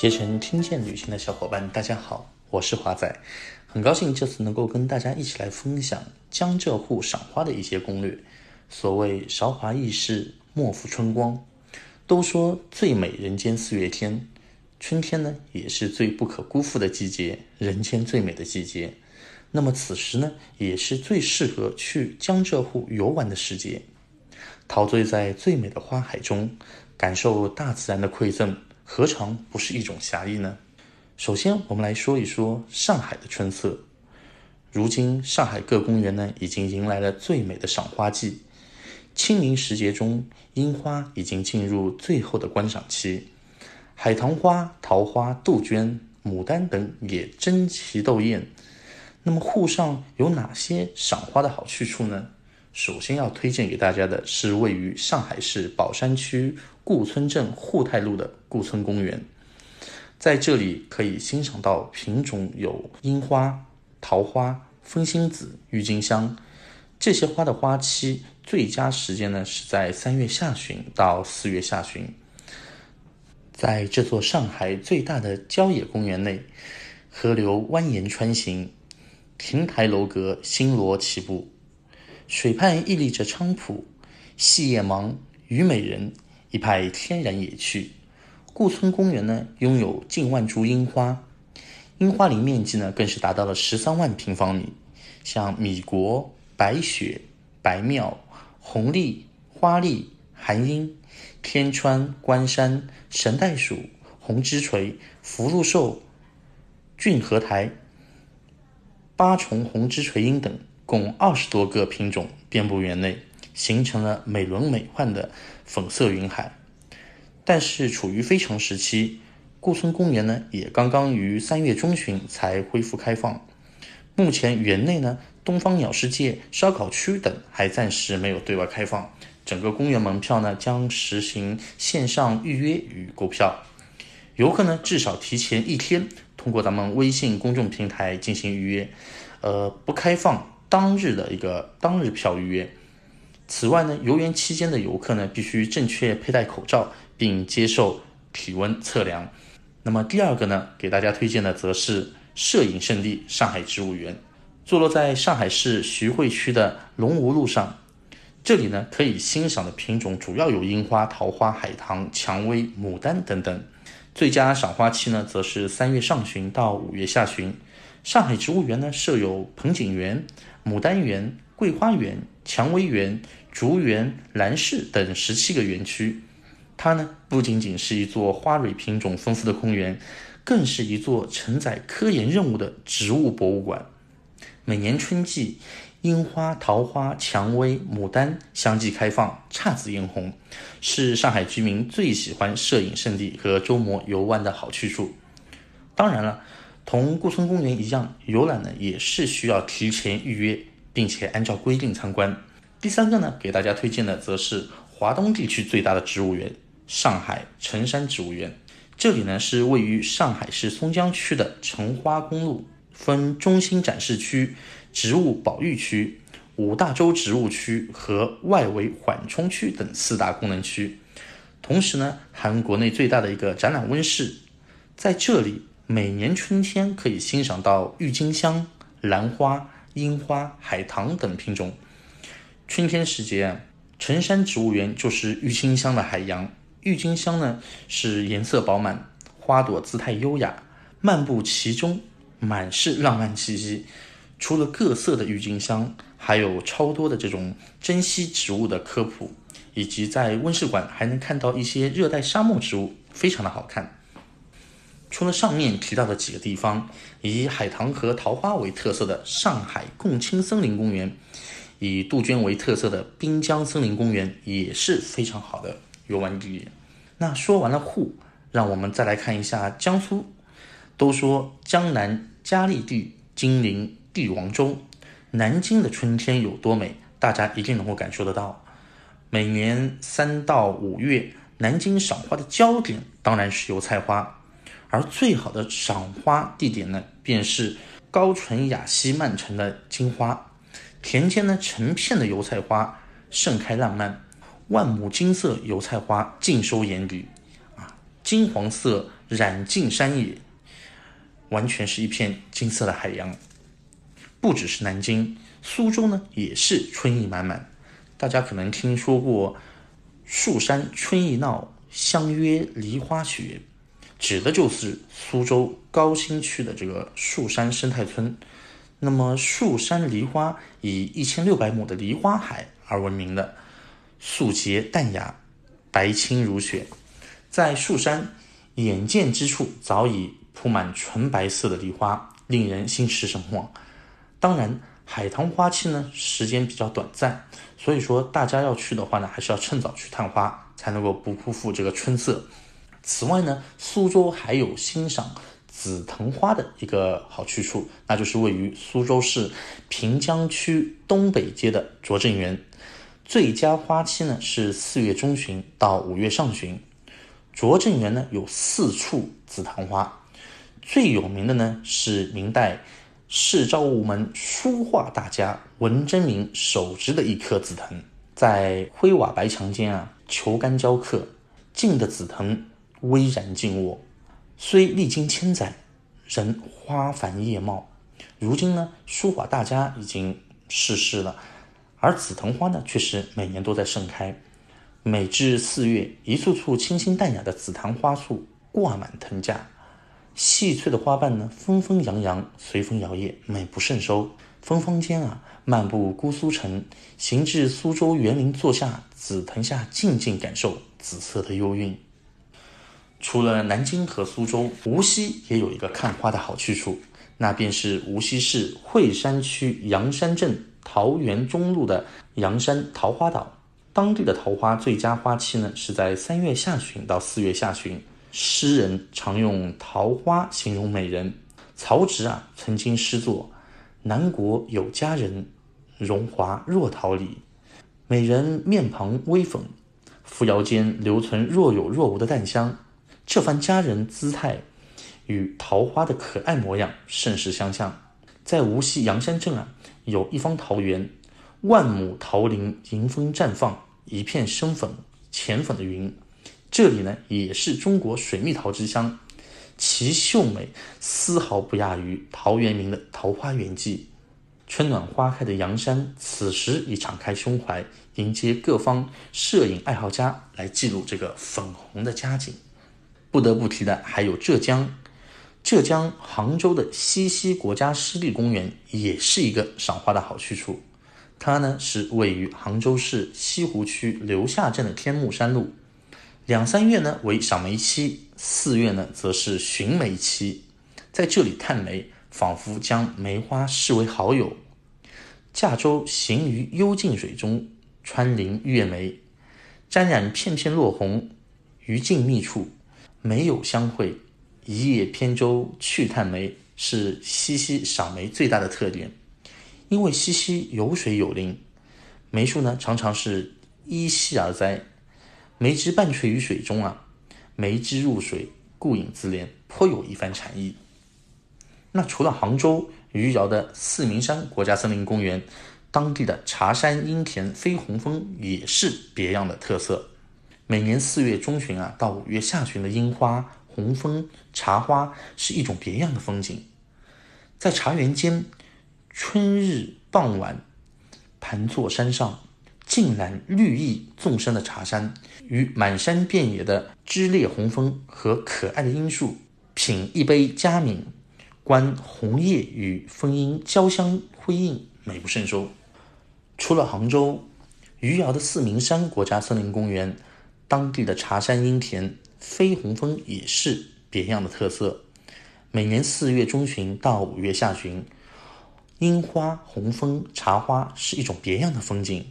携程听见旅行的小伙伴，大家好，我是华仔，很高兴这次能够跟大家一起来分享江浙沪赏花的一些攻略。所谓韶华易逝，莫负春光。都说最美人间四月天，春天呢也是最不可辜负的季节，人间最美的季节。那么此时呢，也是最适合去江浙沪游玩的时节，陶醉在最美的花海中，感受大自然的馈赠。何尝不是一种侠义呢？首先，我们来说一说上海的春色。如今，上海各公园呢已经迎来了最美的赏花季。清明时节中，樱花已经进入最后的观赏期，海棠花、桃花、杜鹃、牡丹等也争奇斗艳。那么，沪上有哪些赏花的好去处呢？首先要推荐给大家的是位于上海市宝山区顾村镇沪太路的顾村公园，在这里可以欣赏到品种有樱花、桃花、风信子、郁金香这些花的花期，最佳时间呢是在三月下旬到四月下旬。在这座上海最大的郊野公园内，河流蜿蜒穿行，亭台楼阁星罗棋布。水畔屹立着菖蒲、细叶芒、虞美人，一派天然野趣。顾村公园呢，拥有近万株樱花，樱花林面积呢，更是达到了十三万平方米。像米国、白雪、白妙、红丽、花丽、寒樱、天川、关山、神袋鼠、红枝锤、福禄寿、俊和台、八重红枝锤樱等。共二十多个品种遍布园内，形成了美轮美奂的粉色云海。但是处于非常时期，顾村公园呢也刚刚于三月中旬才恢复开放。目前园内呢，东方鸟世界、烧烤区等还暂时没有对外开放。整个公园门票呢将实行线上预约与购票，游客呢至少提前一天通过咱们微信公众平台进行预约，呃，不开放。当日的一个当日票预约。此外呢，游园期间的游客呢，必须正确佩戴口罩，并接受体温测量。那么第二个呢，给大家推荐的则是摄影圣地上海植物园，坐落在上海市徐汇区的龙吴路上。这里呢，可以欣赏的品种主要有樱花、桃花、海棠、蔷薇、牡丹等等。最佳赏花期呢，则是三月上旬到五月下旬。上海植物园呢，设有盆景园。牡丹园、桂花园、蔷薇园、竹园、兰室等十七个园区，它呢不仅仅是一座花蕊品种丰富的公园，更是一座承载科研任务的植物博物馆。每年春季，樱花、桃花、蔷薇、牡丹相继开放，姹紫嫣红，是上海居民最喜欢摄影圣地和周末游玩的好去处。当然了。同顾村公园一样，游览呢也是需要提前预约，并且按照规定参观。第三个呢，给大家推荐的则是华东地区最大的植物园——上海城山植物园。这里呢是位于上海市松江区的城花公路，分中心展示区、植物保育区、五大洲植物区和外围缓冲区等四大功能区。同时呢，含国内最大的一个展览温室，在这里。每年春天可以欣赏到郁金香、兰花、樱花、海棠等品种。春天时节，城山植物园就是郁金香的海洋。郁金香呢是颜色饱满，花朵姿态优雅，漫步其中满是浪漫气息。除了各色的郁金香，还有超多的这种珍稀植物的科普，以及在温室馆还能看到一些热带沙漠植物，非常的好看。除了上面提到的几个地方，以海棠和桃花为特色的上海共青森林公园，以杜鹃为特色的滨江森林公园也是非常好的游玩地点。那说完了沪，让我们再来看一下江苏。都说江南佳丽地，金陵帝王州。南京的春天有多美，大家一定能够感受得到。每年三到五月，南京赏花的焦点当然是油菜花。而最好的赏花地点呢，便是高淳雅溪漫城的金花田间呢，成片的油菜花盛开烂漫，万亩金色油菜花尽收眼底，啊，金黄色染尽山野，完全是一片金色的海洋。不只是南京，苏州呢也是春意满满。大家可能听说过“树山春意闹，相约梨花雪”，指的就是苏州高新区的这个树山生态村。那么，树山梨花以一千六百亩的梨花海而闻名的，素洁淡雅，白清如雪。在树山，眼见之处早已铺满纯白色的梨花，令人心驰神往。当然，海棠花期呢时间比较短暂，所以说大家要去的话呢，还是要趁早去探花，才能够不辜负这个春色。此外呢，苏州还有欣赏紫藤花的一个好去处，那就是位于苏州市平江区东北街的拙政园。最佳花期呢是四月中旬到五月上旬。拙政园呢有四处紫藤花，最有名的呢是明代。市昭武门书画大家文征明手植的一棵紫藤，在灰瓦白墙间啊，球杆交刻，静的紫藤巍然静卧，虽历经千载，仍花繁叶茂。如今呢，书画大家已经逝世了，而紫藤花呢，却是每年都在盛开。每至四月，一簇簇清新淡雅的紫檀花簇挂满藤架。细翠的花瓣呢，纷纷扬扬，随风摇曳，美不胜收。芬芳间啊，漫步姑苏城，行至苏州园林，坐下紫藤下，静静感受紫色的幽韵。除了南京和苏州，无锡也有一个看花的好去处，那便是无锡市惠山区阳山镇桃源中路的阳山桃花岛。当地的桃花最佳花期呢，是在三月下旬到四月下旬。诗人常用桃花形容美人。曹植啊，曾经诗作：“南国有佳人，荣华若桃李。美人面庞微粉，扶摇间留存若有若无的淡香。”这番佳人姿态与桃花的可爱模样甚是相像。在无锡阳山镇啊，有一方桃园，万亩桃林迎风绽放，一片深粉浅粉的云。这里呢，也是中国水蜜桃之乡，其秀美丝毫不亚于陶渊明的《桃花源记》。春暖花开的阳山，此时已敞开胸怀，迎接各方摄影爱好家来记录这个粉红的佳景。不得不提的还有浙江，浙江杭州的西溪国家湿地公园也是一个赏花的好去处。它呢是位于杭州市西湖区留下镇的天目山路。两三月呢为赏梅期，四月呢则是寻梅期。在这里探梅，仿佛将梅花视为好友。驾舟行于幽静水中，穿林越梅，沾染片片落红，于静谧处，梅有相会。一叶扁舟去探梅，是西溪赏梅最大的特点。因为西溪有水有林，梅树呢常常是依溪而栽。梅枝半垂于水中啊，梅枝入水，顾影自怜，颇有一番禅意。那除了杭州余姚的四明山国家森林公园，当地的茶山阴田飞红枫也是别样的特色。每年四月中旬啊到五月下旬的樱花、红枫、茶花是一种别样的风景。在茶园间，春日傍晚，盘坐山上。尽览绿意纵深的茶山，与满山遍野的枝裂红枫和可爱的樱树，品一杯佳茗，观红叶与枫樱交相辉映，美不胜收。除了杭州，余姚的四明山国家森林公园，当地的茶山樱田飞红枫也是别样的特色。每年四月中旬到五月下旬，樱花、红枫、茶花是一种别样的风景。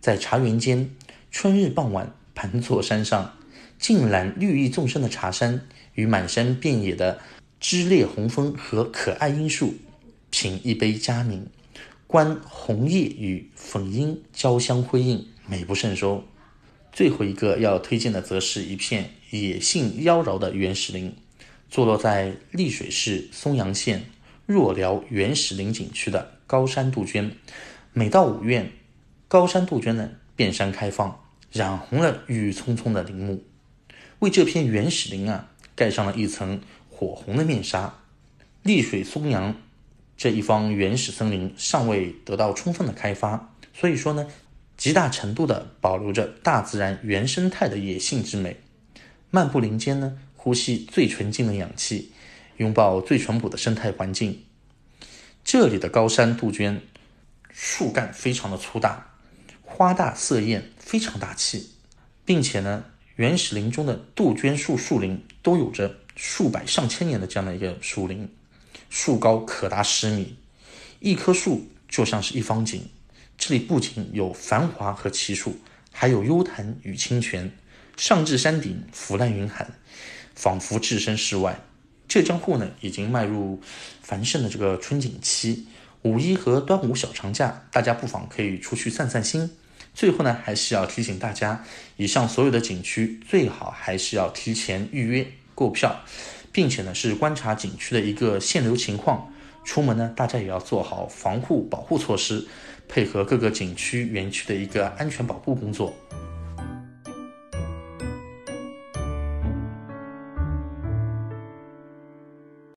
在茶园间，春日傍晚，盘坐山上，尽览绿意纵深的茶山与满山遍野的枝裂红枫和可爱樱树，品一杯佳茗，观红叶与粉樱交相辉映，美不胜收。最后一个要推荐的，则是一片野性妖娆的原始林，坐落在丽水市松阳县若辽原始林景区的高山杜鹃。每到五月。高山杜鹃呢，遍山开放，染红了郁郁葱葱的林木，为这片原始林啊盖上了一层火红的面纱。丽水松阳这一方原始森林尚未得到充分的开发，所以说呢，极大程度的保留着大自然原生态的野性之美。漫步林间呢，呼吸最纯净的氧气，拥抱最淳朴的生态环境。这里的高山杜鹃，树干非常的粗大，花大色艳，非常大气，并且呢，原始林中的杜鹃树树林都有着数百上千年的这样的一个树林。树高可达十米，一棵树就像是一方景。这里不仅有繁华和奇树，还有幽潭与清泉。上至山顶，俯览云海，仿佛置身事外。浙江沪呢，已经迈入繁盛的这个春景期，五一和端午小长假，大家不妨可以出去散散心。最后呢，还是要提醒大家，以上所有的景区最好还是要提前预约购票。并且呢，是观察景区的一个限流情况。出门呢，大家也要做好防护保护措施，配合各个景区园区的一个安全保护工作。